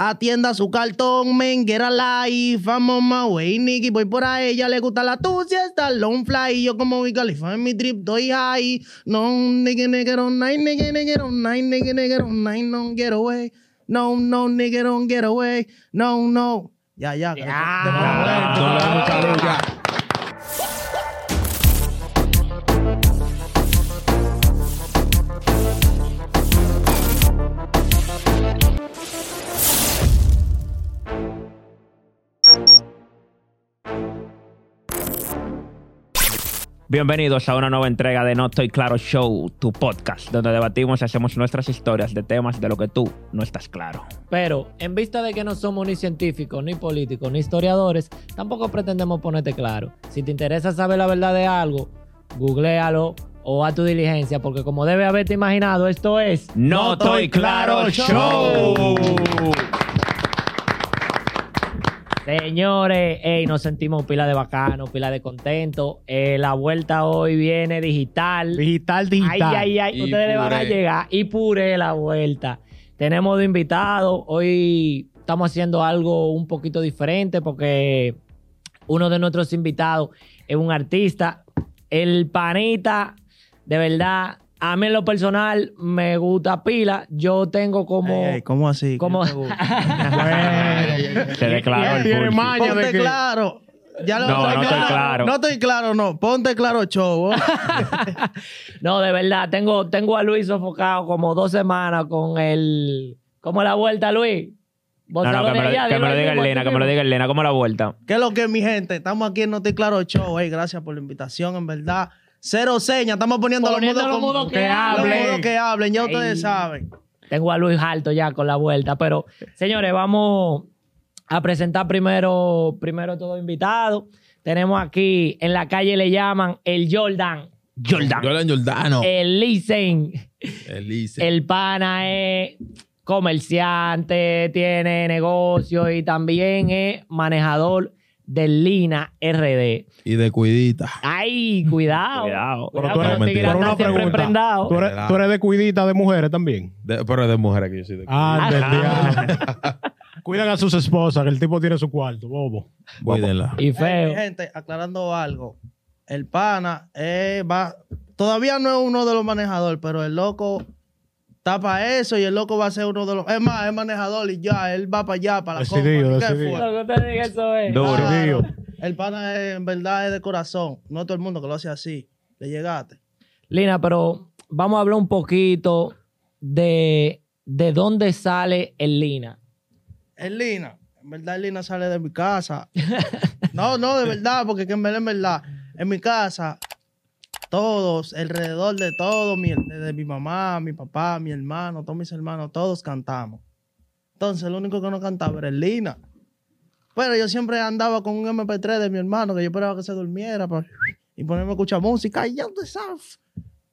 Atienda su cartón, men, get a life, I'm on my way, Nicky, voy por ahí, ella le gusta la tuya, está long fly, yo como mi califa en mi trip, doy high, no, nigga, nigga, don't night, nigga, nigga, don't night, nigga, nigga, don't night, no, get away, no, no, nigga, don't get away, no, no, ya, ya, que- Bienvenidos a una nueva entrega de No Estoy Claro Show, tu podcast, donde debatimos y hacemos nuestras historias de temas de lo que tú no estás claro. Pero en vista de que no somos ni científicos, ni políticos, ni historiadores, tampoco pretendemos ponerte claro. Si te interesa saber la verdad de algo, googlealo o a tu diligencia, porque como debe haberte imaginado, esto es No Estoy Claro Show. Señores, ey, nos sentimos pila de bacano, pila de contento. Eh, la vuelta hoy viene digital. Digital, digital. Ay, ay, ay, Y ustedes le van a puré. llegar. Y puré la vuelta. Tenemos de invitado. Hoy estamos haciendo algo un poquito diferente porque uno de nuestros invitados es un artista. El panita, de verdad, a mí en lo personal me gusta pila. Yo tengo como... Ey, ey, ¿Cómo así? ¿Qué como- te gusta? Se declaró el tiene full. maña de Ponte que... claro. Ya lo No, no estoy claro. No estoy claro, no. Ponte claro, show. No, de verdad, tengo, tengo a Luis sofocado como dos semanas con el... ¿Cómo la vuelta, Luis? ¿Vos No, no, que me lo, de que me diga mismo, Elena, que me lo diga Elena, ¿cómo la vuelta? ¿Qué es lo que es, mi gente? Estamos aquí en No Estoy Claro Show. Ey, gracias por la invitación, en verdad. Cero señas. Estamos poniendo, Poniendo los mudos que los hablen. que hablen. Ya Ey. ustedes saben. Tengo a Luis alto ya con la vuelta, pero señores, vamos a presentar primero, primero todo invitado. Tenemos aquí en la calle le llaman el Jordan, Jordan. Jordan Jordano. el Lisen, Elise. el pana es comerciante, tiene negocio y también es manejador del Lina RD. Y de cuidita. Ay, cuidado. Cuidado. Pero Cuidado tú que eres, pero una pregunta. ¿Tú eres, tú eres de cuidita de mujeres también? De- pero es de mujeres que yo soy de Ah, del Ah. diablo. Cuidan a sus esposas, que el tipo tiene su cuarto, bobo. Cuídenla. Y feo. gente, aclarando algo. El pana eh, va. Todavía no es uno de los manejadores, pero el loco está para eso y el loco va a ser uno de los. Es más, es manejador y ya. Él va para allá, para la diga eso es. Duro. Claro. El pana es, en verdad es de corazón. No todo el mundo que lo hace así. Le llegaste. Lina, pero vamos a hablar un poquito de, de dónde sale el Lina. Es Lina. En verdad, el Lina sale de mi casa. No, no, de verdad, porque que en verdad, en verdad, en mi casa, todos, alrededor de todo, mi, de mi mamá, mi papá, mi hermano, todos mis hermanos, todos cantamos. Entonces, el único que no cantaba era el Lina. Pero yo siempre andaba con un MP3 de mi hermano, que yo esperaba que se durmiera para, y ponerme a escuchar música, y.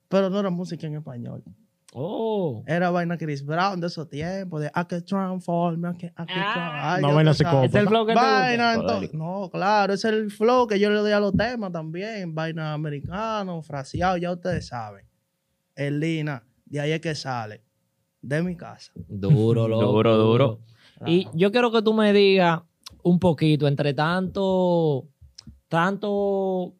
Pero no era música en español. Oh. Era vaina Chris Brown de esos tiempos, de I can transform, I can, I can Ah. Ay, ya vaina psicópata. Es el flow que te Vaina, gusta. entonces. No, claro, es el flow que yo le doy a los temas también. Vaina americano, fraseado, ya ustedes saben. El Lina, de ahí es que sale. De mi casa. Duro, loco. Duro, duro. Y yo quiero que tú me digas un poquito, entre tanto, tanto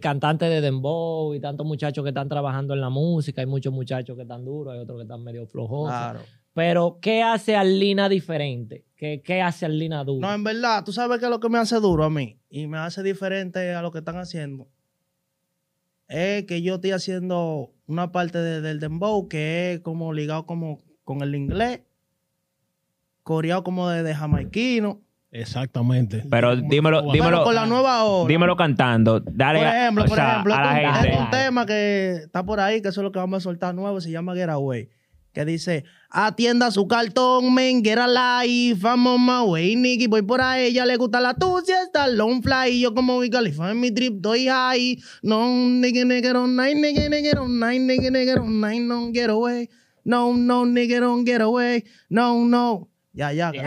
cantantes de Dembow y tantos muchachos que están trabajando en la música, hay muchos muchachos que están duros, hay otros que están medio flojos. Claro. Pero, ¿qué hace al Lina diferente? ¿Qué, qué hace Lina duro? No, en verdad, tú sabes qué es lo que me hace duro a mí y me hace diferente a lo que están haciendo. Es que yo estoy haciendo una parte de- del dembow que es como ligado como con el inglés, coreado como de, de jamaiquino. Exactamente. Pero dímelo, dímelo, con la nueva ola. dímelo cantando. Dale Por a- ejemplo, por sea, ejemplo, a la un- gente. un tema que está por ahí, que eso es lo que vamos a soltar nuevo, se llama Get Away. Que dice, atienda su cartón, men, get a life, I'm on my way, Nicky, voy por ahí, ella le gusta la tuya, está long fly, yo como mi califa en mi trip, doy high, no, nigga, nigga, don't night, nigga, nigga, don't night, nigga, nigga, don't night, no, get away, no, no, nigga, don't get away, no, no. Ya, ya. Ya.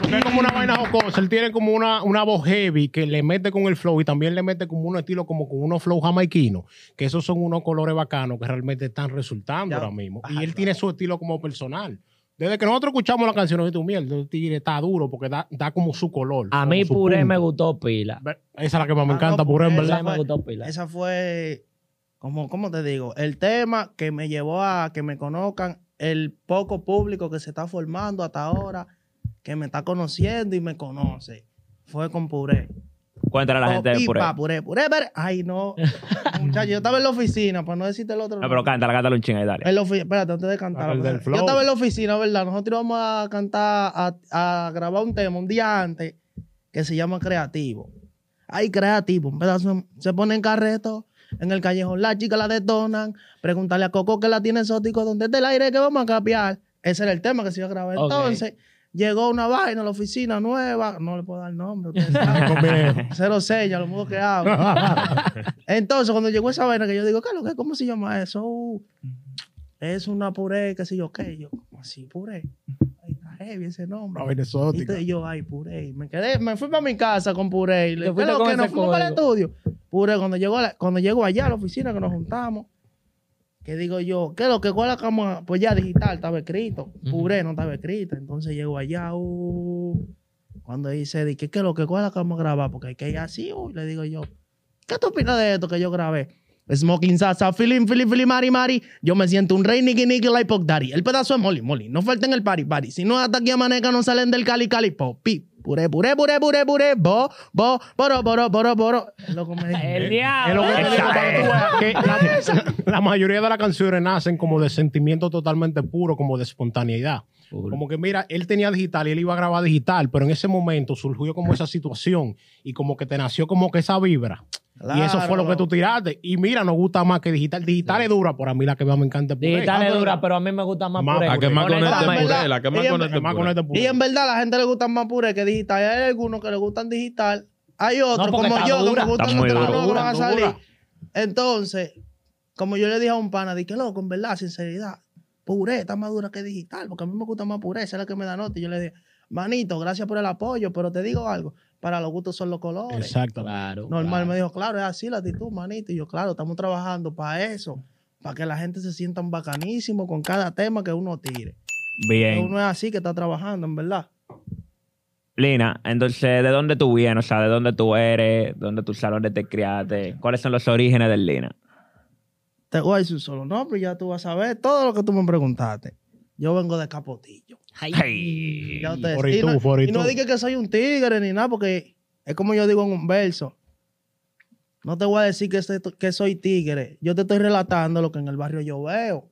Porque es como una vaina jocosa. Él tiene como una, una voz heavy que le mete con el flow y también le mete como un estilo como con unos flow jamaiquinos. Que esos son unos colores bacanos que realmente están resultando Ya. ahora mismo. Ajá, y él claro. tiene su estilo como personal. Desde que nosotros escuchamos la canción de tu miel, el tigre está duro porque da, da como su color. A mí Puré punto. me gustó pila. Esa es la que más me Ah, encanta, no, Puré, en verdad. Esa me fue- gustó pila. Esa fue, como, ¿cómo te digo? El tema que me llevó a que me conozcan, el poco público que se está formando hasta ahora, que me está conociendo y me conoce. Fue con Puré. Cuéntale a la gente de Pipa, Puré. Puré, Puré, Puré. Ay, no. Muchacho, yo estaba en la oficina, para no decirte el otro. No, pero cántala, cántala un ching ahí, dale. En la ofi- Espérate, antes de cantar. Ah, yo estaba en la oficina, ¿verdad? Nosotros íbamos a cantar, a, a grabar un tema un día antes que se llama Creativo. Ay, Creativo, un pedazo. Se pone en carreto, en el callejón, las chicas la detonan. Pregúntale a Coco que la tiene exótico, ¿dónde está el aire que vamos a capiar? Ese era el tema que se iba a grabar. Entonces, llegó una vaina a la oficina nueva, no le puedo dar nombre, ustedes saben. Conmigo. Cero sella, lo mudo que hago. Entonces, cuando llegó esa vaina que yo digo, ¿qué es lo que? ¿Cómo se llama eso? Uh, es una puré, qué sé yo qué. Yo, ¿cómo así, puré? Ay, está heavy ese nombre. Una vaina Y yo, ay, puré. Me quedé, me fui para mi casa con puré. Y le Te dije, fuiste "¿Qué es lo que nos fuimos para el código". estudio. Puré, cuando llegó, a la- cuando llegó allá a la oficina que nos juntamos, que digo yo, ¿qué es lo que? ¿Cuál es la cama? Pues ya digital estaba escrito. Puré no estaba escrito. Entonces llegó allá, uh, cuando dice, di, ¿qué, ¿qué es lo que? ¿Cuál es la cama grabar? Porque hay que ir así, uh, le digo yo, ¿qué tú opinas de esto que yo grabé? Smoking salsa, feeling, feeling, feeling, mari, mari. Yo me siento un rey, niki, niki, like pop daddy. El pedazo es molly, molly. No falten el party, party. Si no, hasta aquí a maneca no salen del cali, cali, pop, pi. Puré, puré, puré, puré, puré, bo, bo, boro, boro, boro, boro. Es lo que me dijo. El Es diablo. lo que es. que la, la mayoría de las canciones nacen como de sentimiento totalmente puro, como de espontaneidad. Como que mira, él tenía digital y él iba a grabar digital, pero en ese momento surgió como esa situación y como que te nació como que esa vibra. y eso fue lo que tú tiraste. Y mira, nos gusta más que digital. Digital es dura, pero a mí la que más me encanta es Puré. Digital es dura, pero- a mí me gusta más Más Puré. La que más conecta puré. La que más conecta puré. este Puré. Y en verdad la gente le gusta más puré que digital. Hay algunos que le gustan digital. Hay otros como yo dura. que me gustan otros dura. que no van a Dura, salir. dura. Entonces, como yo le dije a un pana, dije, loco, en verdad, sinceridad, puré está más dura que digital, porque a mí me gusta más puré, esa es la que me da nota. Y yo le dije, manito, gracias por el apoyo, pero te digo algo, para los gustos son los colores. Exacto. Claro. Normal claro. me dijo, claro, es así la actitud, manito. Y yo, claro, estamos trabajando para eso, para que la gente se sientan bacanísimo con cada tema que uno tire. Que Bien. Uno es así que está trabajando, en verdad. Lina, entonces, ¿de dónde tú vienes? O sea, ¿de dónde tú eres? ¿Dónde tus salones te criaste? ¿Cuáles son los orígenes del Lina? Te voy a decir un solo nombre y ya tú vas a ver todo lo que tú me preguntaste. Yo vengo de Capotillo. Hey. Ya ustedes- Por y tú, no, por y y no dije que soy un tigre ni nada, porque es como yo digo en un verso. No te voy a decir que, soy- que soy tigre. Yo te estoy relatando lo que en el barrio yo veo.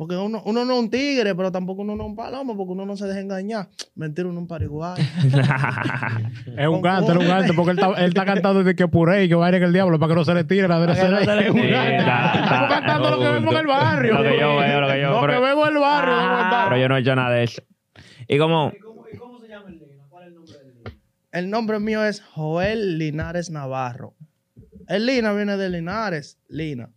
Porque uno, uno no es un tigre, pero tampoco uno no es un palomo, porque uno no se deja engañar. Mentira, uno es un pariguayo. Es un gante, es un gante, porque él está, él está cantando de que puré y que vaya que el diablo para que no se le tire la se le Es un. Está- Estamos cantando lo que vemos en el barrio. Lo que yo veo, lo que yo- Lo pero- que vemos en el barrio. vamos a Ah, cantar. Pero yo no he hecho nada de eso. Y como, El nombre mío es Joel Linares Navarro. El Lina viene de Linares. Lina.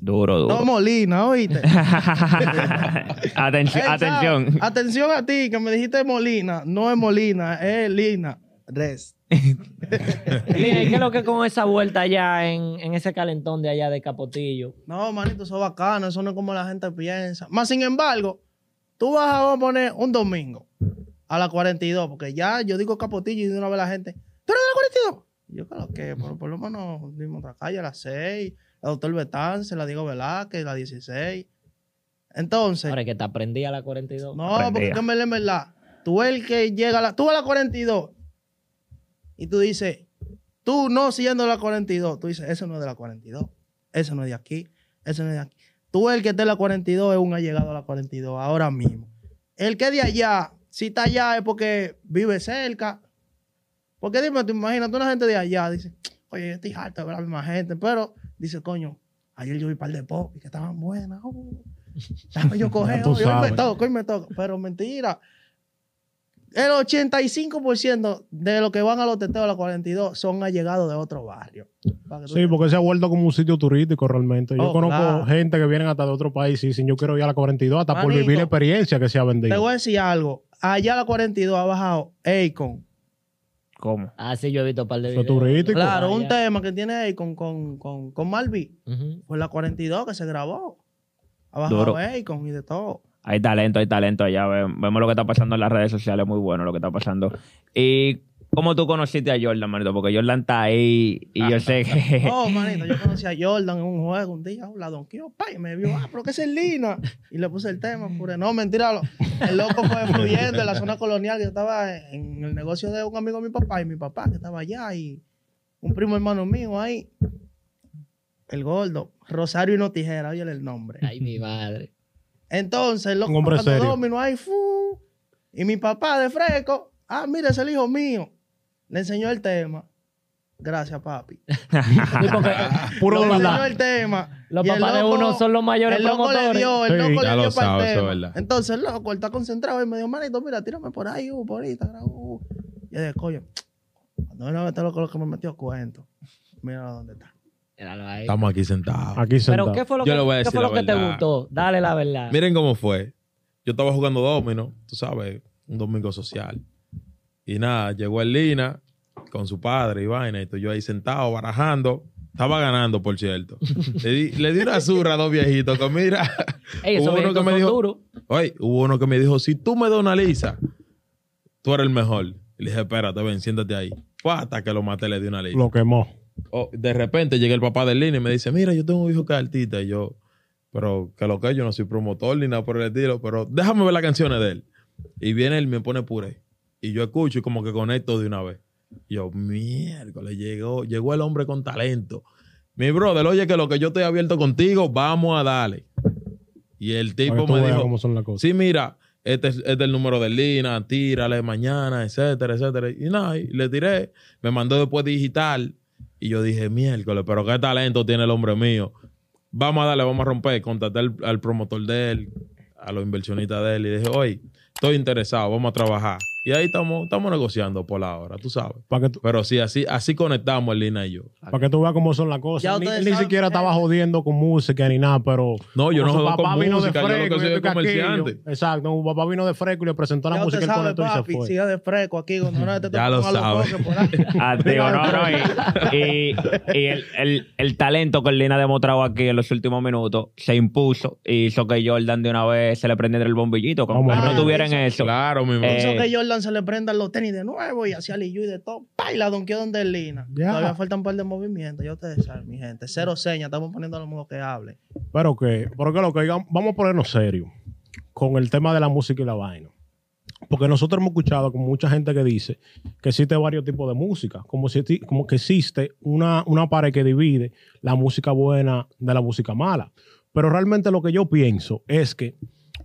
Duro, duro. No Molina, oíste. atención, atención. Atención a ti, que me dijiste Molina. No es Molina, es Lina. Res. Lina, ¿y qué es lo que con esa vuelta allá en, en ese calentón de allá de Capotillo? No, manito, eso es bacano. Eso no es como la gente piensa. Más sin embargo, tú vas a poner un domingo a las 42, porque ya yo digo capotillo y de una vez la gente, ¿tú eres de la 42? Y yo, claro que, por, por lo menos, dimos otra calle a las 6, la doctor Betance, la Diego Velázquez, la 16. Entonces, Ahora que te aprendí a la 42. no, aprendía. porque que en verdad, en verdad, tú el que llega a la, tú a la 42 y tú dices, tú no siendo la 42, tú dices, eso no es de la 42, eso no es de aquí, eso no es de aquí. Tú el que esté en la 42 es un allegado a la 42 ahora mismo. El que es de allá, si está allá es porque vive cerca. Porque dime, tú imagínate una gente de allá, dice, oye, yo estoy harto de ver a la misma gente, pero dice, coño, ayer yo vi un par de pop y que estaban buenas. uh, Déjame yo coger, hoy me sabes. toca, hoy me toca. Pero mentira. El 85% de los que van a los teteos a la 42 son allegados de otro barrio. Sí, porque se ha vuelto como un sitio turístico realmente. Yo Oh, conozco claro. gente que vienen hasta de otro país y dicen yo quiero ir a la 42 hasta por vivir la experiencia que se ha Te vendido. voy a decir algo. allá a la 42 ha bajado Akon. ¿Cómo? Ah, sí, yo he visto un par de videos. Claro, Ah, un ya. tema que tiene Akon con, con, con Malvi. Ujú. Fue la 42 que se grabó. Ha bajado Duro. Akon y de todo. Hay talento, hay talento allá. ve- Vemos lo que está pasando en las redes sociales, muy bueno lo que está pasando. Y cómo tú conociste a Jordan, manito, porque Jordan está ahí y yo sé que. Oh, manito, yo conocí a Jordan en un juego un día, la donkeó, pa, y me vio, ah, pero que es Lina. Y le puse el tema, pure. No, mentira, lo- el loco fue fluyendo en la zona colonial, que yo estaba en el negocio de un amigo de mi papá, y mi papá, que estaba allá, y un primo hermano mío ahí, el gordo, Rosario y no tijera, oye el nombre. Ay, mi madre. Entonces, el loco Un hombre tocando serio. domino ahí, fu, y mi papá de fresco, ah, mira, es el hijo mío. Le enseñó el tema. Gracias, papi. Sí, porque Puro Le enseñó el tema. los y el papás de loco- uno son los mayores el loco le promotores. dio, el Sí, loco ya le dio lo para sabe, el eso es tema. verdad. Entonces el loco, él está concentrado y me dijo, manito, mira, tírame por ahí, uh, por Instagram. Uh. Y yo dije, coño, cuando vino a ver este loco lo que me metió cuento. Mira dónde está. Míralo ahí. Estamos aquí sentados. Aquí sentado. Pero ¿qué fue lo Yo que, le voy a qué decir fue lo que te verdad. gustó? Dale la verdad. Miren cómo fue. Yo estaba jugando domino, tú sabes, un domingo social. Y nada, llegó el Lina con su padre y vaina, y estoy yo ahí sentado, barajando. Estaba ganando, por cierto. le, di, le di una zurra a dos viejitos que mira. Ey, hubo uno que me dijo, oye, hubo uno que me dijo, si tú me das una lisa, tú eres el mejor. Y le dije, espérate, ven, siéntate ahí. Hasta que lo maté, le di una lisa. Lo quemó. Oh, de repente llega el papá del Lina y me dice, mira, yo tengo un hijo que es artista. Y yo, pero que lo que yo no soy promotor ni nada por el estilo, pero déjame ver las canciones de él. Y viene él y me pone puré. Y yo escucho y como que conecto de una vez. Y yo, miércoles, llegó, llegó el hombre con talento. Mi brother, oye, que lo que yo estoy abierto contigo, vamos a darle. Y el tipo me dijo, cómo son las cosas. sí, mira, este es, este es el número del Lina, tírale mañana, etcétera, etcétera. Y nada, y le tiré. Me mandó después digital. Y yo dije, miércoles, pero qué talento tiene el hombre mío. Vamos a darle, vamos a romper. Contacté al, al promotor de él, a los inversionistas de él. Y dije, oye, estoy interesado, vamos a trabajar. Y ahí estamos, estamos negociando por la hora, tú sabes. Para que, tú- Pero sí, así, así conectamos Lina y yo. para que tú veas cómo son las cosas. Ya Ni, ni siquiera estaba jodiendo con música ni nada, pero. No, yo no papá con vino de música, yo lo que y soy es comerciante. Exacto, un papá vino de fresco y le presentó la Ya música él conectó y se papi, fue. siga de fresco aquí. Cuando no te Ya lo tocan a. Ah, no, no. Y, y- y el, el- el talento que Lina ha demostrado aquí en los últimos minutos se impuso y hizo que Jordan de una vez se le prendiera el bombillito. Como no tuvieran eso. Claro, mi brother. Se le prendan los tenis de nuevo y hacía Liyu y de todo. Pa, y la donkeó donde Lina. Ya. Todavía faltan un par de movimientos. Ya ustedes saben, mi gente. Cero señas. Estamos poniendo a los modos que hable. Pero que, pero que lo que digamos, vamos a ponernos serios con el tema de la música y la vaina. Porque nosotros hemos escuchado con mucha gente que dice que existe varios tipos de música, como, si, como que existe una, una pared que divide la música buena de la música mala. Pero realmente lo que yo pienso es que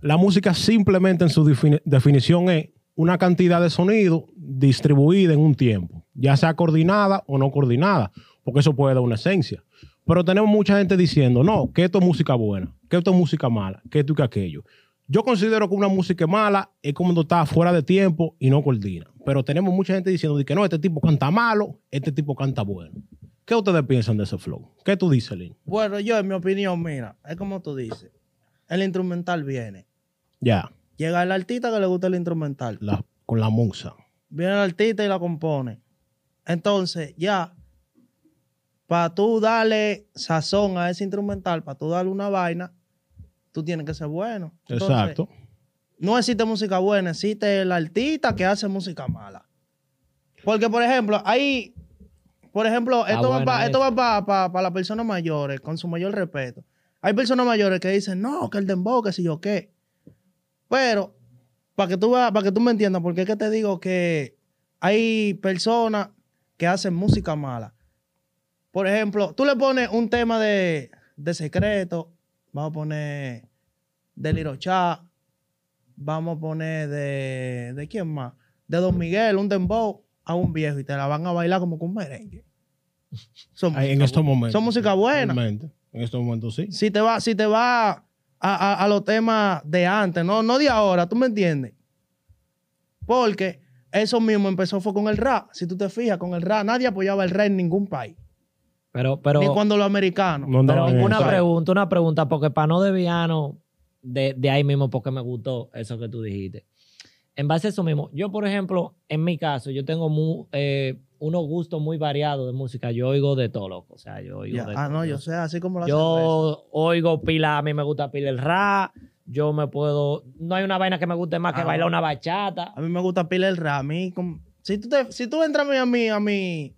la música simplemente en su defini- definición es una cantidad de sonido distribuida en un tiempo, ya sea coordinada o no coordinada, porque eso puede dar una esencia. Pero tenemos mucha gente diciendo, no, que esto es música buena, que esto es música mala, que esto y que aquello. Yo considero que una música mala es cuando está fuera de tiempo y no coordina. Pero tenemos mucha gente diciendo de que no, este tipo canta malo, este tipo canta bueno. ¿Qué ustedes piensan de ese flow? ¿Qué tú dices, Lin? Bueno, yo, en mi opinión, mira, es como tú dices. El instrumental viene. Ya, Llega el artista que le gusta el instrumental. la- con la musa. Viene el artista y la compone. Entonces, ya, para tú darle sazón a ese instrumental, para tú darle una vaina, tú tienes que ser bueno. Entonces, Exacto. No existe música buena, existe el artista que hace música mala. Porque, por ejemplo, ahí, por ejemplo, Ah, esto va para esto va pa- pa las personas mayores, con su mayor respeto. Hay personas mayores que dicen, no, que el dembow, que si yo qué. Pero, para que tú veas- para que tú me entiendas, porque es que te digo que hay personas que hacen música mala. Por ejemplo, tú le pones un tema de, de secreto, vamos a poner de Lirochá, vamos a poner de, ¿de quién más? De Don Miguel, un dembow a un viejo y te la van a bailar como con merengue. Son en estos momentos. Son música buena. En estos momentos sí. Si te va, si te va a, a- a los temas de antes, no, no de ahora, ¿tú me entiendes? Porque eso mismo empezó fue con el rap. Si tú te fijas, con el rap, nadie apoyaba el rap en ningún país. Pero, pero, Ni cuando los americanos. No pero una eso. pregunta, una pregunta, porque para no desviarnos de, de ahí mismo, porque me gustó eso que tú dijiste. En base a eso mismo, yo, por ejemplo, en mi caso, yo tengo eh, unos gustos muy variados de música. Yo oigo de todo, loco. O sea, yo oigo Ya. de Ah, todo. no, yo sé, así como la. Yo oigo pila, a mí me gusta pila el rap. Yo me puedo. No hay una vaina que me guste más que Ah, bailar una bachata. A mí me gusta pila el rap. A mí, como- si, tú te- si tú entras a mi, a mi, a mi,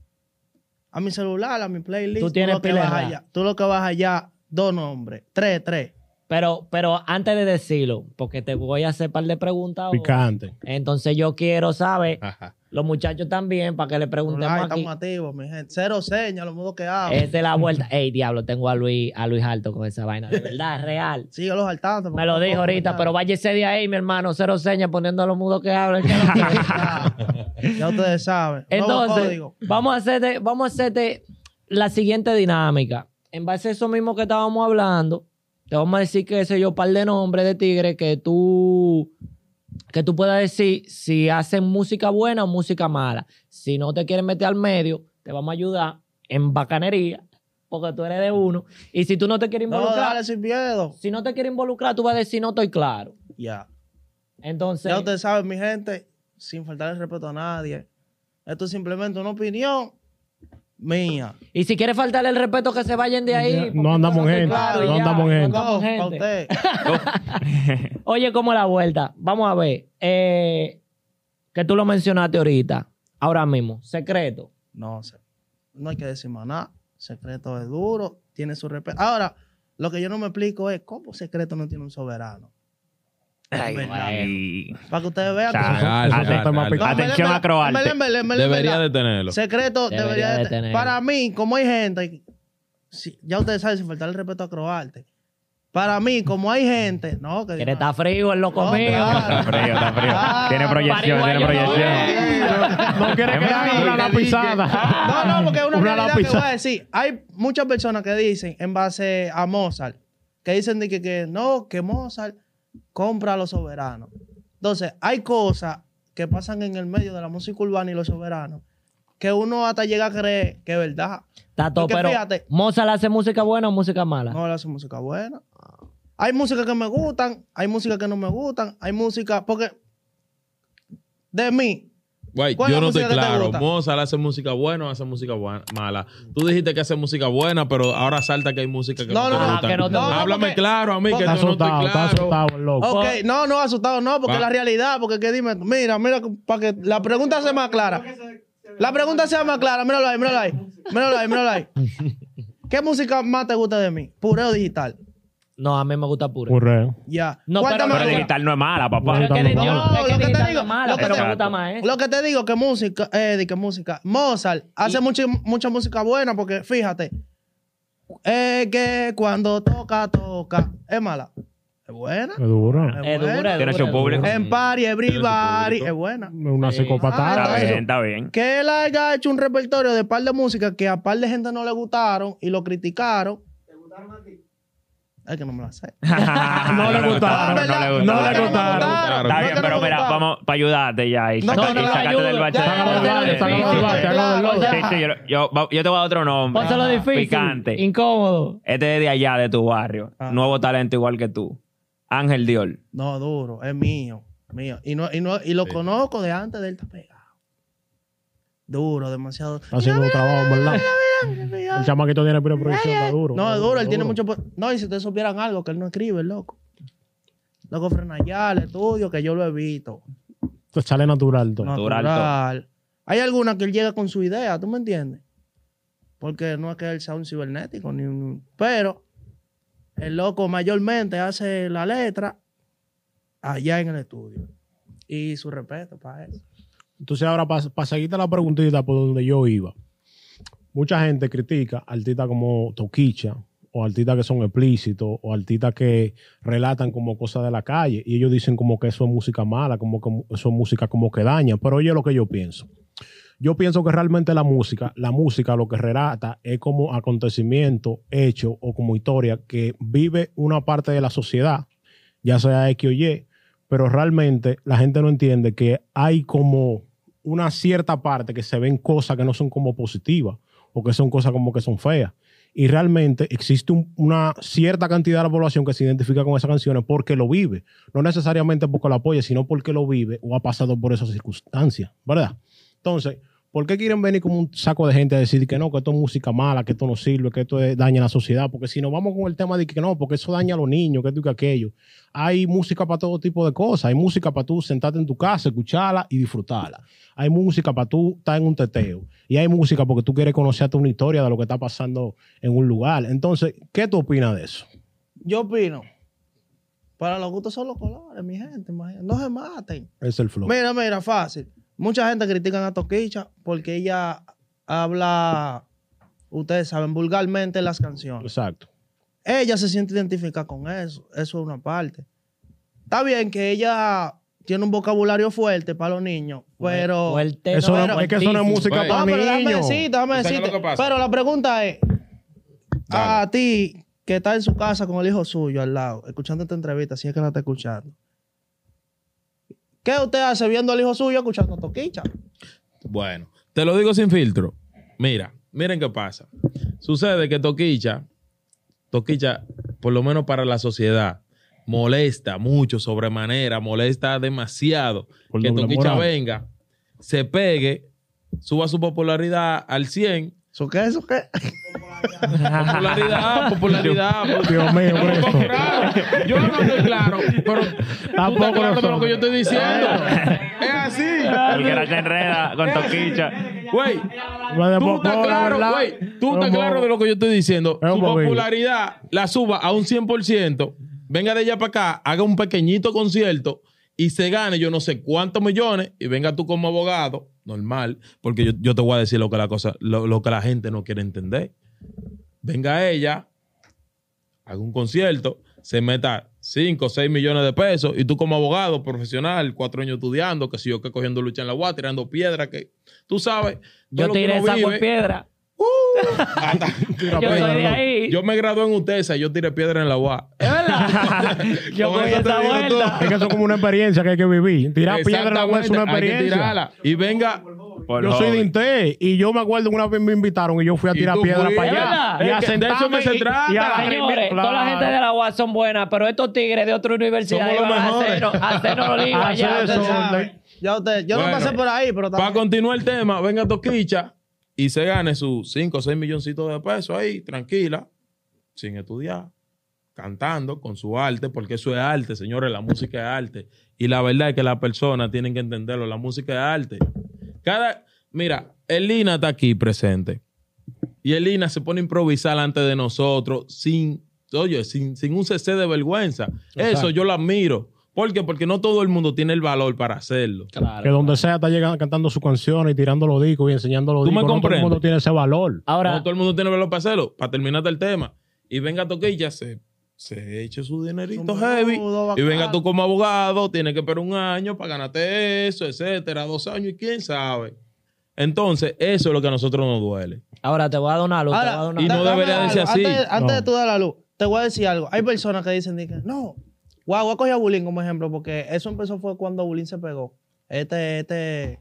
a mi celular, a mi playlist, Tú tienes que pila de vas rap. allá, tú lo que vas allá, dos nombres, tres, tres. Pero, pero antes de decirlo, porque te voy a hacer un par de preguntas. ahora, Picante. Entonces yo quiero saber, Ajá. los muchachos también, para que le preguntemos aquí. estamos activos, mi gente. Cero señas, los modos que hago. Esta es la vuelta. Ey, diablo, tengo a Luis, a Luis Alto con esa vaina. De verdad, es real. Síguelos al tanto. Me lo dijo ahorita, pero váyase de ahí, mi hermano. Cero señas poniendo a los mudos que hablan. que no quieren. Ya, ya ustedes saben. Entonces, vamos a hacerte, vamos a hacerte la siguiente dinámica. En base a eso mismo que estábamos hablando, te vamos a decir que sé yo, un par de nombres de tigres que tú, que tú puedas decir si hacen música buena o música mala. Si no te quieren meter al medio, te vamos a ayudar en bacanería, porque tú eres de uno. Y si tú no te quieres No, involucrar, dale sin miedo. si no te quieres involucrar, tú vas a decir no estoy claro. Ya. Entonces, Ya ustedes saben, mi gente, sin faltar el respeto a nadie. Esto es simplemente una opinión mía. y si quieres faltarle el respeto, que se vayan de ahí. No andamos gente, claro no ya, andamos no gente. andamos No, usted. Oye, ¿cómo la vuelta? Vamos a ver. eh, que tú lo mencionaste ahorita. Ahora mismo. Secreto. No sé. No hay que decir más nada. Secreto es duro, tiene su respeto. Ahora, lo que yo no me explico es cómo secreto no tiene un soberano. Ay, verdad. Ay. Para que ustedes vean. No, Atención en a Croarte. en en en en Debería de tenerlo. Secreto Debería debería, de tenerlo. Para mí, como hay gente, sí, ya ustedes saben, sin faltar el respeto a Croarte. Para mí, como hay gente, no, que Quiere estar frío el loco No, mío. claro. Está frío, está frío. Ah, tiene proyección, tiene proyección. No quiere que le haga una lapizada. No, no, porque es una, Una realidad que voy a decir. Hay muchas personas que dicen, en base a Mozart, que dicen de que, que no, que Mozart compra a los soberanos. Entonces, hay cosas que pasan en el medio de la música urbana y los soberanos que uno hasta llega a creer que es verdad. Todo, Porque pero fíjate- ¿Mozart hace música buena o música mala? No, él hace música buena. Hay música que me gustan, hay música que no me gustan, hay música, porque de mí, Güey, ¿Cuál es yo no estoy claro. Mozart hace música buena o hace música buena- mala. Tú dijiste que hace música buena, pero ahora salta que hay música que No, no, no, te no, gusta. que no te gusta. Háblame porque- claro a mí, que Está yo no estoy asustado, está claro. asustado el loco. Ok, no, no, asustado no, porque Va. la realidad, porque que dime, mira, mira, para que la pregunta sea más clara. La pregunta sea más clara, míralo ahí, míralo ahí, míralo ahí, míralo ahí. ¿Qué música más te gusta de mí? Pureo digital. No, a mí me gusta puro. Correcto. Ya. No, ¿Cuál pero- te Pero digital no es mala, papá. Pero que No, yo- no, es que lo que te digital digo, no es mala, lo que pero te- me gusta más eso. Lo que te digo, que música, eh, de que música. Mozart hace mucha, mucha música buena porque fíjate, es que cuando toca, toca. Es mala. Es buena. Es duro. Es buena. dura, es Tiene dura, su es público. dura. En party, everybody. Es buena. Una Sí. psicopatada. Ah, Está bien, está bien. Que él haya hecho un repertorio de par de música que a par de gente no le gustaron y lo criticaron. ¿Te gustaron a ti? Es que no me la sé. No le gustaron. No, le gustaron. No le me Está bien, pero me mira, vamos para ayudarte ya. Y, No, saca- no, y no, sácate ayuda. del sácalo del sí, yo, te voy a dar otro nombre. Pónselo difícil. Picante. Incómodo. Este es de allá, de tu barrio. Ah. Nuevo talento igual que tú. Ángel Dior. No, duro, es mío. Mío. Y, no, y, no, y lo Sí. conozco de antes de él está pegado. Duro, demasiado. Está haciendo un trabajo, ¿verdad? El chamaquito tiene preproyección, está duro. No, es duro, él tiene mucho. No, y si ustedes supieran algo, que él no escribe, loco. Loco, frena ya, el estudio, que yo lo evito. Esto sale natural todo. Natural, Natural. Hay algunas que él llega con su idea, ¿tú me entiendes? Porque no es que él sea un cibernético, ni un. Pero el loco mayormente hace la letra allá en el estudio. Y su respeto para eso. Entonces, ahora, para seguirte la preguntita por donde yo iba. Mucha gente critica artistas como Toquicha, o artistas que son explícitos, o artistas que relatan como cosas de la calle, y ellos dicen como que eso es música mala, como que eso es música como que daña, pero oye lo que yo pienso. Yo pienso que realmente la música, la música lo que relata es como acontecimiento, hecho o como historia que vive una parte de la sociedad, ya sea X o Y, pero realmente la gente no entiende que hay como una cierta parte que se ven cosas que no son como positivas o que son cosas como que son feas. y realmente existe un- una cierta cantidad de la población que se identifica con esas canciones porque lo vive. No necesariamente porque lo apoya, sino porque lo vive o ha pasado por esas circunstancias, ¿verdad? Entonces, ¿por qué quieren venir como un saco de gente a decir que no, que esto es música mala, que esto no sirve, que esto es- daña a la sociedad? Porque si nos vamos con el tema de que no, porque eso daña a los niños, que esto y que aquello. Hay música para todo tipo de cosas. Hay música para tú sentarte en tu casa, escucharla y disfrutarla. Hay música para tú estar en un teteo. Y hay música porque tú quieres conocerte una historia de lo que está pasando en un lugar. Entonces, ¿qué tú opinas de eso? Yo opino. Para los gustos son los colores, mi gente. No se maten. Es el flow. Mira, mira, fácil. Mucha gente critica a Toquicha porque ella habla, ustedes saben, vulgarmente en las canciones. Exacto. Ella se siente identificada con eso. Eso es una parte. Está bien que ella tiene un vocabulario fuerte para los niños, pero... Fuerte, Eso no- pero es que eso no es música para No, pero déjame niños. decirte, déjame ¿Sabes decirte. lo que pasa? Pero la pregunta es, Dale. a ti que está en su casa con el hijo suyo al lado, escuchando esta entrevista, si es que la está escuchando, ¿qué usted hace viendo al hijo suyo escuchando Toquicha? Bueno, te lo digo sin filtro. Mira, miren qué pasa. Sucede que Toquicha, Toquicha, por lo menos para la sociedad, molesta mucho, sobremanera, molesta demasiado Por que Toquicha moral. venga, se pegue, suba su popularidad al 100. ¿Eso qué? ¿Eso qué? Popularidad, popularidad. Dios mío, esto. Claro, yo hablo claro, pero tú Tampoco estás claro de lo que yo estoy diciendo. es así. El que no se enreda con toquicha. Güey, Tú estás la claro, güey. Tú es estás claro de lo que yo estoy diciendo. Es un Su bobillo. popularidad la suba a un 100%. Venga de allá para acá, haga un pequeñito concierto y se gane yo no sé cuántos millones y venga tú como abogado, normal, porque yo, yo te voy a decir lo que la cosa, lo, lo que la gente no quiere entender. Venga ella, haga un concierto, se meta 5 o 6 millones de pesos y tú como abogado profesional, cuatro años estudiando, que si yo que cogiendo lucha en la UAS, tirando piedra, que tú sabes. Yo tiré vive- en piedra. hasta- Yo soy de ahí. yo me gradué en UTESA, yo tiré piedra en la. Es verdad. Yo cogí esa vuelta. Es que eso es como una experiencia que hay que vivir. Tirar piedra en la web es una Exactamente, hay que experiencia. tirarla. Y venga, Por Yo soy de. Inte y yo me acuerdo una vez me invitaron y yo fui a tirar piedra para allá. Y a de eso me se trata. y a la- Señores, Claro. toda la gente de la UAS son buenas, pero estos tigres de otra universidad Somos los iban a mejores. hacernos, a hacernos los allá. eso. Ya usted, yo Bueno, no pasé por ahí, pero para continuar el tema, venga Toquicha y se gane sus 5 o 6 milloncitos de pesos ahí, tranquila, sin estudiar, cantando con su arte, porque eso es arte, señores, la música es arte. Y la verdad es que las personas tienen que entenderlo, la música es arte. Cada, mira, Elina está aquí presente. Y Elina se pone a improvisar antes de nosotros sin, oye, sin, sin un cc de vergüenza. Eso yo lo admiro. ¿Por qué? Porque no todo el mundo tiene el valor para hacerlo. Claro. Que donde sea está llegando cantando sus canciones y tirando los discos y enseñando los ¿Tú me discos. No todo el mundo tiene ese valor. Ahora, No todo el mundo tiene valor para hacerlo. Para terminarte el tema. Y venga Toquilla, se, se eche su dinerito heavy. menudo Y venga tú como abogado, tienes que esperar un año para ganarte eso, etcétera, dos años y quién sabe. Entonces, eso es lo que a nosotros nos duele. ahora te voy a dar una luz. te voy a dar una y no debería de algo. ser así. Antes, antes No. de tú dar la luz, te voy a decir algo. Hay personas que dicen, que, no, guau, voy a coger a Bulín como ejemplo, porque eso empezó fue cuando Bulín se pegó. Este, este,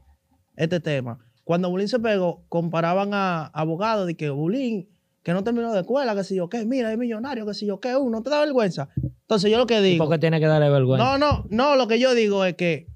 este tema. Cuando Bulín se pegó, comparaban a abogados de que Bulín, que no terminó de escuela, que si yo qué, mira, es millonario, que si yo qué, uh, no te da vergüenza. Entonces yo lo que ¿Y digo. por qué tiene que darle vergüenza? No, no, no, lo que yo digo es que,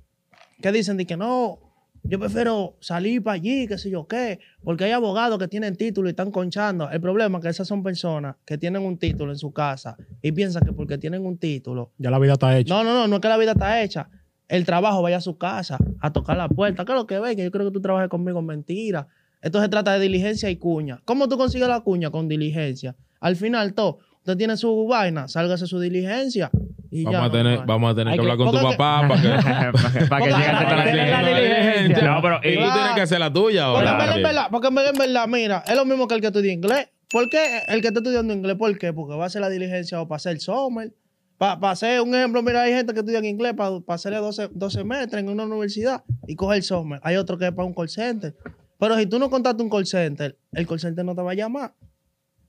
que dicen de que no, yo prefiero salir para allí, qué sé yo qué, porque hay abogados que tienen título y están conchando. El problema es que esas son personas que tienen un título en su casa y piensan que porque tienen un título. Ya la vida está hecha. No, no, no, no es que la vida está hecha. El trabajo vaya a su casa a tocar la puerta. ¿Qué es lo que ve? Que yo creo que tú trabajes conmigo. Mentira. Esto se trata de diligencia y cuña. ¿Cómo tú consigues la cuña? Con diligencia. Al final, todo. Usted tiene su vaina, sálgase su diligencia. Y Vamos, ya, a tener, no. vamos a tener que que- hablar con tu papá para que, para que Porque- llegue a hacer porque- la diligencia. No, pero Y y- tú tienes que hacer la tuya Porque ahora. en verdad, porque en verdad, en verdad, mira, es lo mismo que el que estudia inglés. ¿Por qué el que está estudiando inglés? ¿Por qué? Porque va a hacer la diligencia o para hacer summer. Para hacer un ejemplo, mira, hay gente que estudia en inglés para hacerle 12, 12 semestres en una universidad y coge el summer. Hay otro que es para un call center. Pero si tú no contratas un call center, el call center no te va a llamar.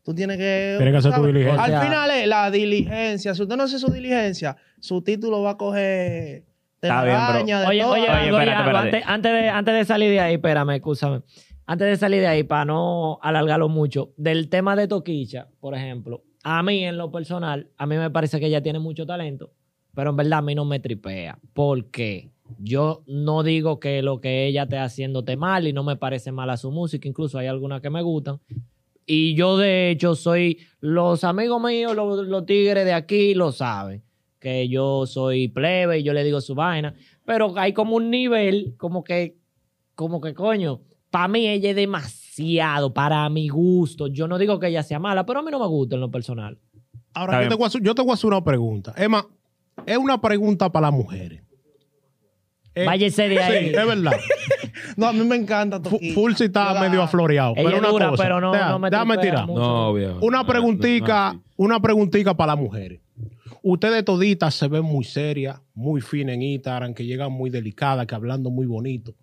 Tú tienes que... Tienes que hacer tu diligencia. Al final es la diligencia. Si usted no hace su diligencia, su título va a coger... Está bien, pero- telaraña, de Oye, todo. oye, Oye, oye, espérate, espérate. Antes, antes de, antes de salir de ahí, espérame, escúchame. antes de salir de ahí, para no alargarlo mucho, del tema de Toquicha, por ejemplo, a mí en lo personal, a mí me parece que ella tiene mucho talento, pero en verdad a mí no me tripea. ¿Por qué? Yo no digo que lo que ella esté haciendo esté mal y no me parece mala su música, incluso hay algunas que me gustan. Y yo de hecho soy, los amigos míos, los, los tigres de aquí lo saben, que yo soy plebe y yo le digo su vaina, pero hay como un nivel, como que, como que coño, para mí ella es demasiado, para mi gusto. Yo no digo que ella sea mala, pero a mí no me gusta en lo personal. Ahora, yo te, voy a hacer, yo te voy a hacer una pregunta. Emma, es una pregunta para las mujeres. Eh, Váyese de ahí. Sí, es verdad. No, a mí me encanta. Fulsi está Yo la- medio afloreado. Ella pero es una dura, cosa, pero no- deja- no me déjame tirar. mucho. No, viejo. Una No, no, preguntica, no, no, una preguntica para las mujeres. Ustedes toditas se ven muy serias, muy finas en Instagram, que llegan muy delicadas, que hablando muy bonito.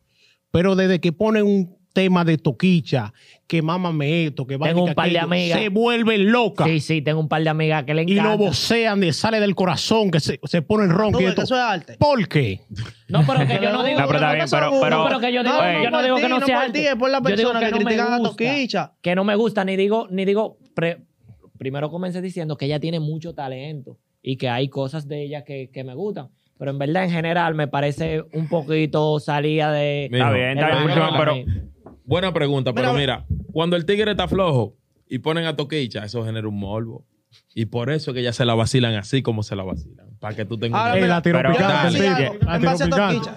Pero desde que ponen un tema de toquicha, que mámame esto, que Tengo vaina, un par de aquello, amigas. se vuelven locas Sí, sí, tengo un par de amigas que le y lo vocean, de sale del corazón, que se, se ponen ronco. y ves esto. que eso es arte. ¿Por qué? No, pero que yo no digo, No, pero está bien, pero- pero- no, pero que yo digo, yo no digo que no sea arte. es por la Yo digo persona que, no me critican a gusta, Toquicha. Que no me gusta, ni digo, ni digo, pre- primero comencé diciendo que ella tiene mucho talento y que hay cosas de ella que, que me gustan. Pero en verdad, en general, me parece un poquito salida de... Está bien, está bien, pero. Buena pregunta, pero Mira, mira, cuando el tigre está flojo y ponen a Toquicha, eso genera un morbo. Y por eso es que ya se la vacilan así como se la vacilan. Para que tú tengas Ahora, una la tiro picante. La En tiro base a picante. Toquicha.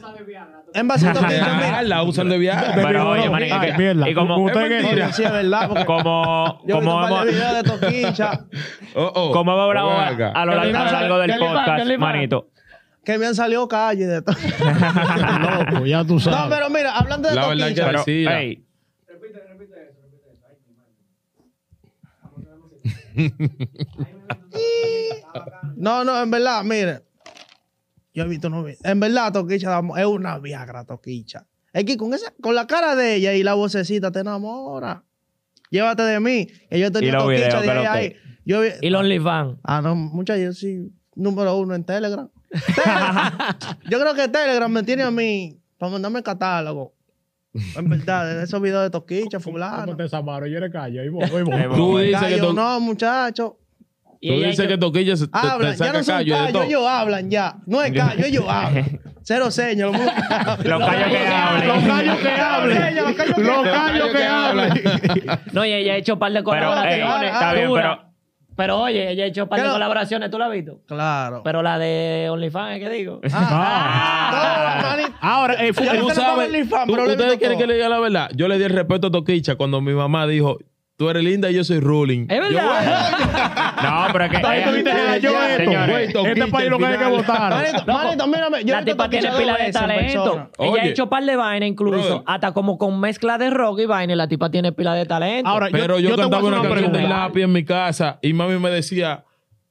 En base a Toquicha, Ah, la usan de viaje. Pero oye, mierda. y como- Usted que- verdad. Como, como hemos, de Toquicha Oh, oh. como hemos hablado a, lo largo, del podcast, manito. que me han salido calle de todo. Loco, ya tú sabes. No, pero mira, hablando de La verdad Toquicha. que Pero, No, no, en verdad, mire. Yo he visto, no, en verdad, Toquicha es una viagra, Toquicha. Es que con, esa, con la cara de ella y la vocecita te enamora. Llévate de mí. Que yo tenía Toquicha de ¿qué es ahí, lo ahí. Yo vi- Y los OnlyFans. Ah, no, muchachos, yo sí, número uno en Telegram. Telegram. yo creo que Telegram me tiene a mí para mandarme catálogo. En verdad, de esos videos de Toquicha, fulano. ¿Cómo te? Yo le callo. Ahí voy, voy. Voy. Tú dices que, Callo, to- no, muchacho. Tú ella dices hecho- que Toquilla se- te, te Hablan, ya saca no son callo callos, todo. ellos hablan ya. No es callo, ellos hablan. Cero señas. Los Los callos que hablen. Los gallos que hablen. Los callos que hablen. No, y ella ha hecho un par de Pero, ey, colaboraciones. está bien, pero Pero oye, ella ha hecho un par de colaboraciones, ¿tú la has visto? Claro. Pero la de OnlyFans, ¿qué digo? Ah, no, manito. Ahora, eh, fu- Yo Tú sabes, OnlyFans, tú- pero le ustedes quieren todo. que le diga la verdad. Yo le di el respeto a Toquicha cuando mi mamá dijo, tú eres linda y yo soy ruling. Es Yo, verdad. no, pero es que ella- yo esto. señores, Este país lo que hay que votar. Manito, manito, mírame. Yo he la tipa tiene pila de talento. Ella ha hecho par de vainas incluso. Hasta como con mezcla de rock y vaina. La tipa tiene pila de talento. Ahora, Pero yo, yo cantaba una una canción de lápiz en mi casa y mami me decía,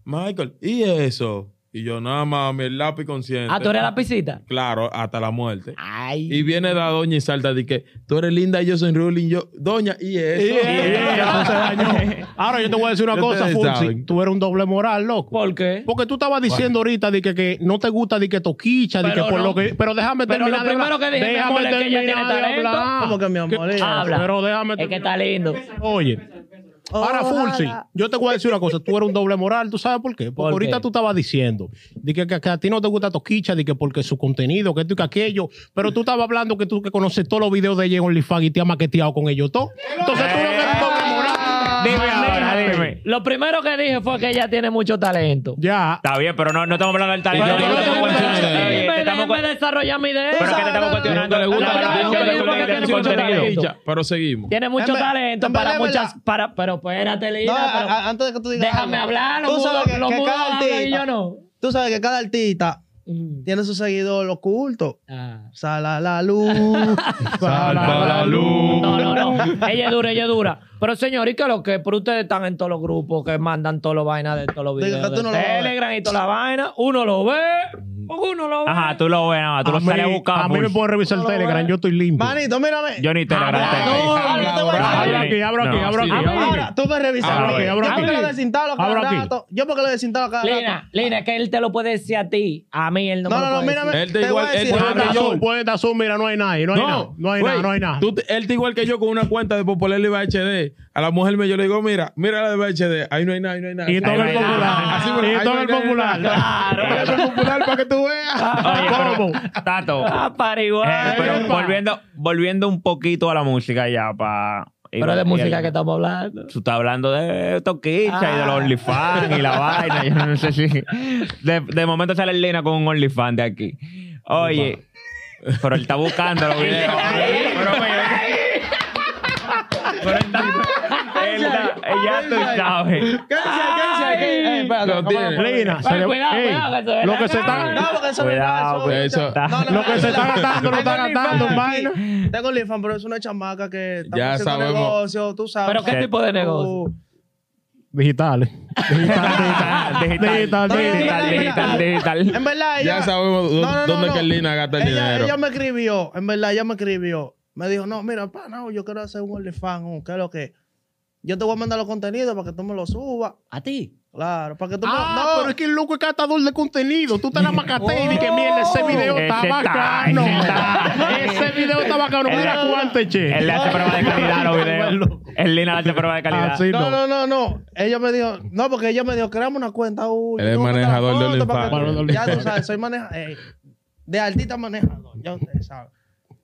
Michael, ¿y eso? Y yo, nada, mami, el lápiz consciente. ah, tú eres la pisita. Claro, hasta la muerte. Ay. Y viene la doña y salta de que tú eres linda y yo soy ruling. Yo, doña, ¿y eso? Sí, eso se dañó. Ahora yo te voy a decir una cosa, saben. Tú eres un doble moral, loco. ¿Por qué? Porque tú estabas diciendo ahorita de que, que no te gusta de que toquicha, de que Pero por no. lo que. Pero déjame Pero terminar. lo primero que dije, mi Déjame amor, es que ella tiene talento. hablar. ¿Cómo que mi amor? Que- Ella- Habla. Pero déjame Es que está lindo. Oye, ahora Fulsi, yo te voy a decir una cosa. Tú eres un doble moral. ¿Tú sabes por qué? Porque ¿Por ahorita qué? tú estabas diciendo de que, que- que a ti no te gusta toquicha, de que porque su contenido, que esto y que aquello. Pero tú estabas hablando que tú que conoces todos los videos de ella en OnlyFans y te has maqueteado con ellos todo. Entonces tú doble moral. Dime ahora, dime. Lo primero que dije fue que ella tiene mucho talento. Ya. Está bien, pero no, no estamos hablando del talento. Pero no, no Déjame desarrollar mi idea. Pero que te estamos cuestionando. le gusta Pero seguimos. Tiene mucho En talento en para verdad, muchas. verdad. Para, pero espérate, No, a- a- antes de que tú digas. déjame algo. hablar. Tú sabes que, cada artista. yo no. Tú sabes que cada artista Mm. tiene su seguidor oculto. Ah. Sala la luz. Salva la luz. No, no, no. Ella es dura, ella es dura. Pero señor, ¿y qué es lo que? Pero ustedes están en todos los grupos que mandan todos los vainas de todos los videos tú de no. Telegram y toda la vaina. Uno lo ve uno lo ve. Ajá, tú lo ves nada más. Tú a lo mí, sales a buscar. a mí me full. pueden revisar el Telegram, yo estoy limpio. Manito, mírame. Yo ni Telegram Habla, tengo. no, ahora te voy a decir Abro algo. aquí, abro aquí, No, abro sí, aquí. no. Ahora, tú me revisas. Abro a aquí, abro Yo porque aquí. lo desinstalo cada Abro aquí. rato. Yo porque lo desinstalo cada rato. Lina, Lina, es que él te lo puede decir a ti. A mí él no, No, me no, lo no, puede mírame. decir. Él te Te voy igual- a él decir te Puede igual estar que yo. azul, puede estar azul, mira, no hay nadie, no hay nada. No hay nada, no hay nada. tú te- él está igual que yo con una cuenta de Popular VHD. A la mujer me yo le digo, mira, mira la de VHD. Ahí no hay nada, ahí no hay nada. Y todo el popular. Así, Y no el popular. Claro. el popular para que tú veas. Oye, pero- ¿Cómo? Tato. Ah, para igual. eh, pero volviendo, volviendo un poquito a la música ya para. Pero de música que estamos hablando. Tú estás hablando de Toquicha y de los Ah. OnlyFans y la vaina. Yo no sé si. De, de momento sale Lina con un OnlyFans de aquí. Oye, pero él está buscando los videos. Pero, pero él está. Él está. Ya tú sabes. Lo ¿cómo tiene. lo- que se está No, porque eso Cuidado, no es Lo que se está gastando, lo está Tengo gastando vaina. Tengo OnlyFans, pero es una chamaca que está haciendo negocio, tú sabes. ¿Pero qué tipo de negocio? Digitales. Digital, Digital, digital, digital. En verdad, ella. Ya sabemos dónde no. que Lina gasta el ella, dinero. ella me escribió, en verdad, ella me escribió. Me dijo, no, mira, pa, no, yo quiero hacer un OnlyFans, ¿qué es lo que? Yo te voy a mandar los contenidos para que tú me los subas. ¿A ti? Claro, para que tú Ah, me... No, pero es que el loco es catador de contenido. Tú te la macaste y que mierda, ese video está Ese está, bacano. ese está. Ese video está bacano. Mira cuánto eché. Él le hace prueba de calidad a los videos. El Lina le hace prueba de calidad. No, no. no, no, no. Ella me dijo, no, porque ella me dijo, creamos una cuenta. Uh, Él es manejador de OnlyFans. Ya tú sabes, soy manejador. de artista manejador, ya ustedes saben.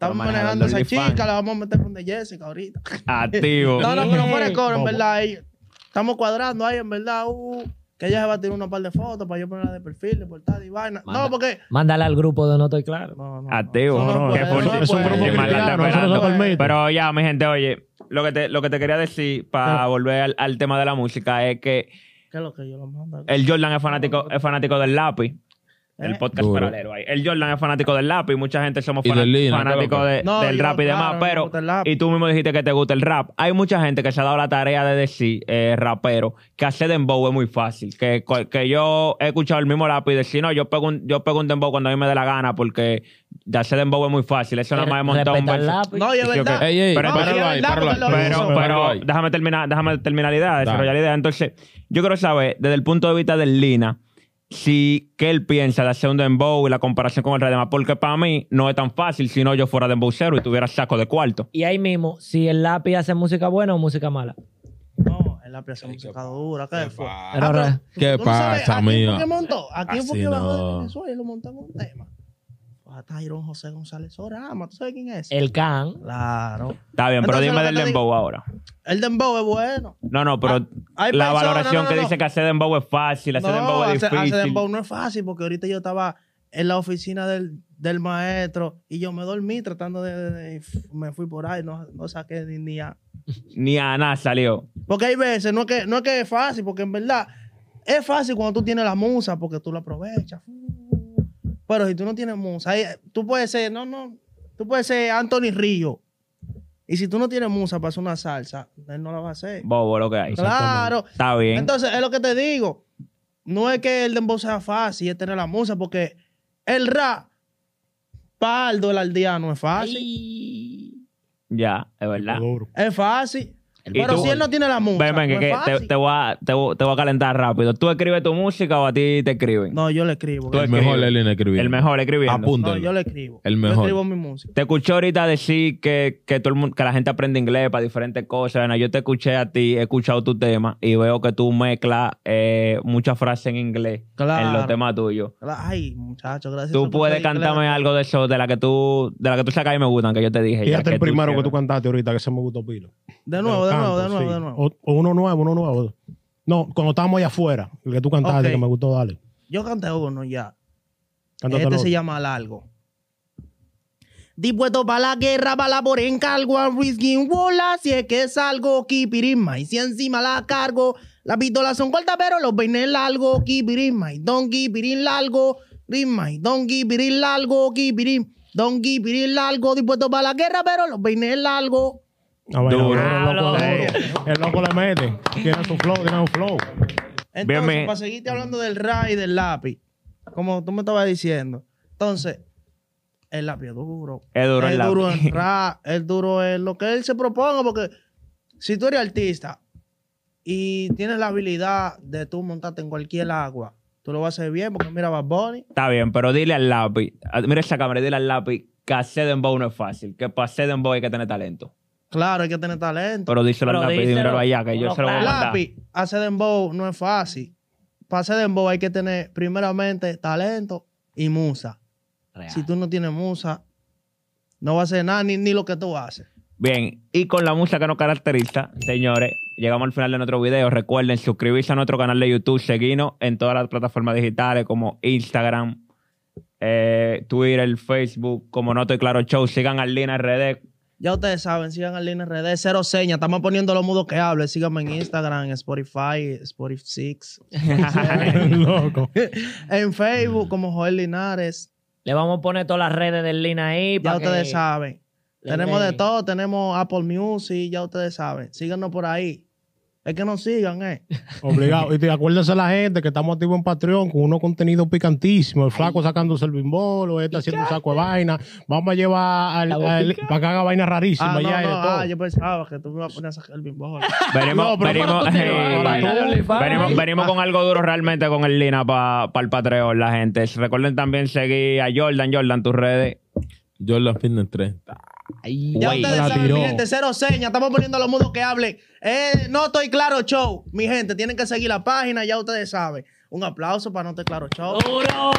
Estamos manejando a esa chica, la vamos a meter con de Jessica ahorita. Activo. No, no, pero fuera de coro, en verdad. estamos cuadrando ahí, en verdad. uh, que ella se va a tirar una par de fotos para yo ponerla de perfil, de portada y vaina. Manda. No, porque. Mándale al grupo de No Estoy Claro. No, no, Activo. no, no, es un grupo. Pero ya, mi gente, oye, lo que te, lo que te quería decir para volver al, al tema de la música es que ¿Qué es lo que yo lo mando? el Jordan es fanático, es fanático del lápiz. El Eh. podcast Duro. paralelo ahí. El Jordan es fanático del lápiz. Mucha gente somos fanáticos de- No, del yo, rap y demás. claro, Pero, y tú mismo dijiste que te gusta el rap. Hay mucha gente que se ha dado la tarea de decir, eh, rapero, que hacer dembow es muy fácil. Que, que yo he escuchado el mismo lápiz y decir, no, yo pego un, yo pego un dembow cuando a mí me dé la gana porque de hacer dembow es muy fácil. Eso nada más es montar un verso. No, y es Sí, ok. verdad. Ey, ey, Pero- no, es ahí, Pero. Pero- pero déjame terminar, déjame terminar la idea, desarrollar la idea. Entonces, yo quiero saber, desde el punto de vista del Lina, si qué él piensa de hacer un dembow y la comparación con el rey demás, porque para mí no es tan fácil si no yo fuera dembowcero y tuviera saco de cuarto. Y ahí mismo, si el lápiz hace música buena o música mala. No, en la pieza música dura. ¿Qué fue? pasa? Pero, Ah, ¿Qué ¿Tú no sabes pasa, ¿A quién fue mío? que montó? ¿A quién fue Así que bajó no. de Venezuela y lo montó en un tema? A Tyron José González Orama. ¿Tú sabes quién es? el can. Claro. Está bien, pero Entonces, dime del digo- dembow ahora. El dembow es bueno. No, no, pero Ah, la personas- valoración no, no, que no. dice que hacer dembow es fácil, hacer dembow es hacer, difícil. hacer dembow no es fácil porque ahorita yo estaba en la oficina del, del maestro y yo me dormí tratando de... de- de- me fui por ahí, no, no saqué ni, ni a... Ni a nada salió. Porque hay veces, no es, que, no es que es fácil, porque en verdad es fácil cuando tú tienes la musa porque tú la aprovechas. Pero si tú no tienes musa, tú puedes ser, no, no, tú puedes ser Anthony Río. Y si tú no tienes musa para hacer una salsa, él no la va a hacer. Bobo lo que hay. Claro. Está bien. Entonces, es lo que te digo. No es que el dembow sea fácil, es tener la musa, porque el rap, pardo, el aldeano, es fácil. ya, es verdad. Es fácil. ¿Y Pero tú? si él no tiene la musa, Ven, ven, que, no que es te, te voy a, te, voy- te voy a calentar rápido. ¿Tú escribes tu música o a ti te escriben? No, yo le escribo. Tú El escribes. mejor es Lina escribiendo. El mejor escribiendo. No, Apúntalo. yo le escribo. El Yo mejor. escribo mi música. Te escuché ahorita decir que, que, todo el mundo, que la gente aprende inglés para diferentes cosas. Bueno, yo te escuché a ti, he escuchado tu tema y veo que tú mezclas eh, muchas frases en inglés Claro. en los temas tuyos. Ay, muchacho, gracias. Tú puedes cantarme inglés. algo de eso, de la que tú, de la que tú sacas y me gustan, que yo te dije. ya, Fíjate el tú primero que tú cantaste ahorita, que se me gustó pilo. De nuevo, de nuevo, de nuevo, sí. de nuevo. O, o uno nuevo, uno nuevo. No, cuando estábamos allá afuera, el que tú cantaste, Ok. que me gustó, dale. Yo canté uno ya. Cántatelo. Este se llama Largo. Dispuesto para la guerra, para la por encargo, a bola, si es que salgo, kipirisma, y si encima la cargo, las pistolas son cortas, pero los peines largos, kipirisma, y don kipirín largo, risma, y don kipirín largo, kipirín, don kipirín largo, dispuesto para la guerra, pero los peines largos. Ah, bueno, Duro. el, loco, Duro. el loco le mete. Tiene su flow, tiene un flow. Entonces, para seguirte hablando del rap y del lápiz, como tú me estabas diciendo. Entonces, el lápiz es duro. Es duro el es duro lápiz. en rap, es duro en lo que él se proponga, porque si tú eres artista y tienes la habilidad de tú montarte en cualquier agua, tú lo vas a hacer bien, porque mira Bad Bunny. Está bien, pero dile al lápiz, a- mira esa cámara, y dile al lápiz que hacer dembow no es fácil, que para hacer dembow hay que tener talento. Claro, hay que tener talento. Pero díselo al lápiz, dímelo allá, que yo se lo voy a mandar. lápiz, hacer dembow no es fácil. Para hacer dembow hay que tener primeramente talento y musa. Real. Si tú no tienes musa, no vas a hacer nada ni, ni lo que tú haces. Bien, y con la música que nos caracteriza, señores, llegamos al final de nuestro video. Recuerden suscribirse a nuestro canal de YouTube, seguirnos en todas las plataformas digitales como Instagram, eh, Twitter, Facebook, como No Estoy Claro Show. Sigan al Lina RD. Ya ustedes saben, sigan al Línea RD, cero señas. Estamos poniendo los mudos que hable. Síganme en Instagram, en Spotify, Spotify 6. Loco. en Facebook, como Joel Linares. Le vamos a poner todas las redes del Lina ahí. Ya para ustedes que- saben. le Tenemos de todo. Tenemos Apple Music, ya ustedes saben. Síganos por ahí. Es que nos sigan, ¿eh? Obligado. Y te acuérdense la gente que estamos activos en Patreon con unos contenidos picantísimos. El flaco sacándose el bimbolo, este haciendo un saco de vaina. Vamos a llevar al, para que haga vaina rarísima Ah, no, allá y de no, todo. ah, yo pensaba que tú me ibas a poner a sacar el bimbol. Venimos, No, pero venimos, eh, venimos, venimos con algo duro realmente con el Lina para el Patreon, la gente. Recuerden también seguir a Jordan, Jordan, tus redes. Jordan Fitness 3. Ay, Ya ustedes saben, tiró. mi gente, cero señas. Estamos poniendo los mudos que hablen. Eh, no estoy claro, show. Mi gente, tienen que seguir la página, ya ustedes saben. Un aplauso para No Estoy Claro Show. ¡Duro!